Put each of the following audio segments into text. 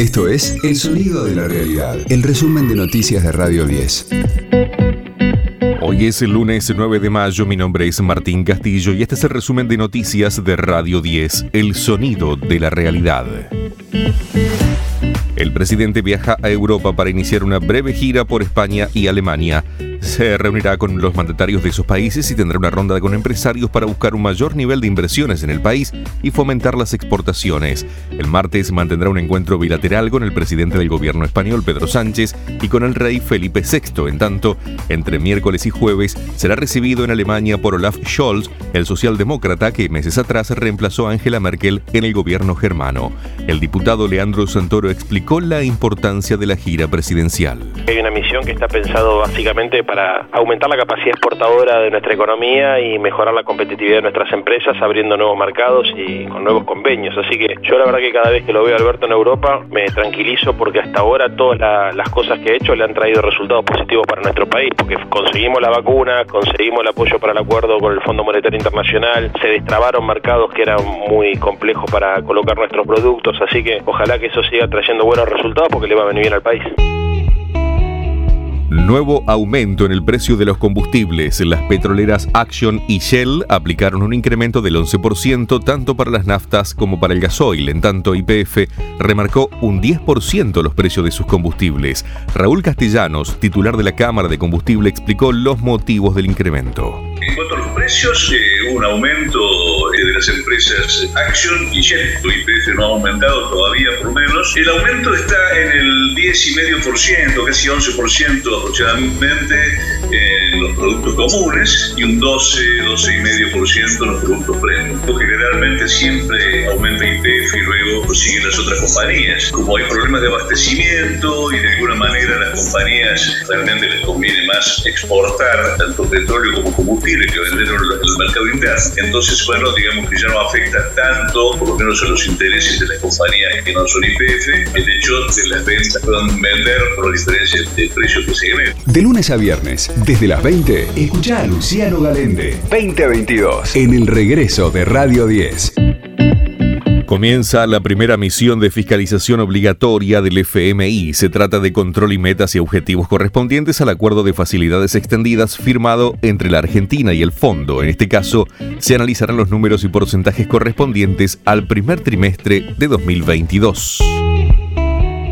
Esto es El Sonido de la Realidad, el resumen de noticias de Radio 10. Hoy es el lunes 9 de mayo, mi nombre es Martín Castillo y este es el resumen de noticias de Radio 10, El Sonido de la Realidad. El presidente viaja a Europa para iniciar una breve gira por España y Alemania se reunirá con los mandatarios de esos países y tendrá una ronda con empresarios para buscar un mayor nivel de inversiones en el país y fomentar las exportaciones. El martes mantendrá un encuentro bilateral con el presidente del gobierno español, Pedro Sánchez, y con el rey Felipe VI. En tanto, entre miércoles y jueves será recibido en Alemania por Olaf Scholz, el socialdemócrata que meses atrás reemplazó a Angela Merkel en el gobierno germano. El diputado Leandro Santoro explicó la importancia de la gira presidencial. Hay una misión que está pensado básicamente para aumentar la capacidad exportadora de nuestra economía y mejorar la competitividad de nuestras empresas, abriendo nuevos mercados y con nuevos convenios. Así que yo la verdad que cada vez que lo veo a Alberto en Europa me tranquilizo porque hasta ahora todas las cosas que ha hecho le han traído resultados positivos para nuestro país, porque conseguimos la vacuna, conseguimos el apoyo para el acuerdo con el Fondo Monetario Internacional, se destrabaron mercados que eran muy complejos para colocar nuestros productos, así que ojalá que eso siga trayendo buenos resultados porque le va a venir bien al país. Nuevo aumento en el precio de los combustibles. Las petroleras Action y Shell aplicaron un incremento del 11% tanto para las naftas como para el gasoil. En tanto, YPF remarcó un 10% los precios de sus combustibles. Raúl Castellanos, titular de la Cámara de Combustible, explicó los motivos del incremento. Precios, eh, un aumento eh, de las empresas Action y Shell. YPF no ha aumentado todavía por menos. El aumento está en el 10,5%, casi 11% aproximadamente en los productos comunes y un 12, 12,5% en los productos premium. Generalmente siempre aumenta IPF y luego siguen las otras compañías. Como hay problemas de abastecimiento y de alguna manera las compañías realmente les conviene más exportar tanto petróleo como combustible que vender en el mercado interno. Entonces, bueno, digamos que ya no afecta tanto, por lo menos a los intereses de las compañías que no son IPF, el hecho de las ventas puedan vender por diferencia de precios que se de lunes a viernes, desde las 20, escucha a Luciano Galende. 2022. En el regreso de Radio 10. Comienza la primera misión de fiscalización obligatoria del FMI. Se trata de control y metas y objetivos correspondientes al acuerdo de facilidades extendidas firmado entre la Argentina y el fondo. En este caso, se analizarán los números y porcentajes correspondientes al primer trimestre de 2022.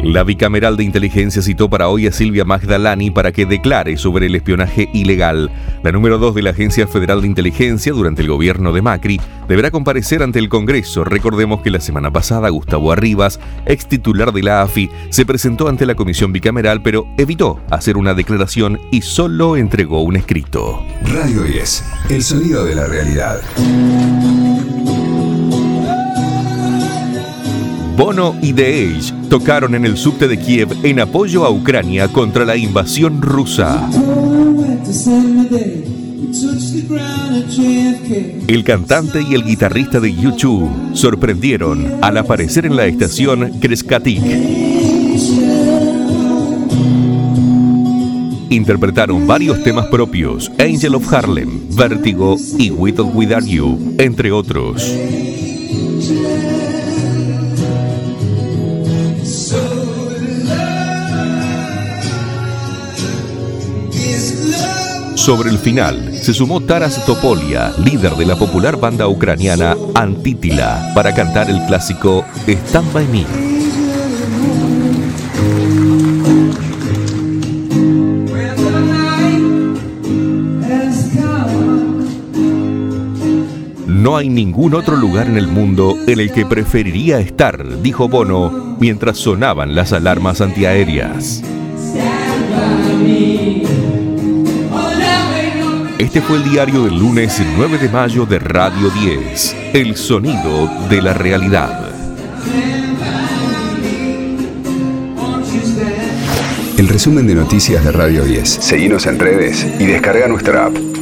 La bicameral de inteligencia citó para hoy a Silvia Magdalani para que declare sobre el espionaje ilegal. La número 2 de la Agencia Federal de Inteligencia durante el gobierno de Macri deberá comparecer ante el Congreso. Recordemos que la semana pasada Gustavo Arribas, ex titular de la AFI, se presentó ante la comisión bicameral pero evitó hacer una declaración y solo entregó un escrito. Radio 10, el sonido de la realidad. Bono y The Age tocaron en el subte de Kiev en apoyo a Ucrania contra la invasión rusa. El cantante y el guitarrista de YouTube sorprendieron al aparecer en la estación Kreskatik. Interpretaron varios temas propios, Angel of Harlem, Vertigo y or Without You, entre otros. Sobre el final, se sumó Taras Topolia, líder de la popular banda ucraniana Antítila, para cantar el clásico Stand By Me. No hay ningún otro lugar en el mundo en el que preferiría estar, dijo Bono, mientras sonaban las alarmas antiaéreas. Este fue el diario del lunes 9 de mayo de Radio 10, El sonido de la realidad. El resumen de noticias de Radio 10. Seguimos en redes y descarga nuestra app.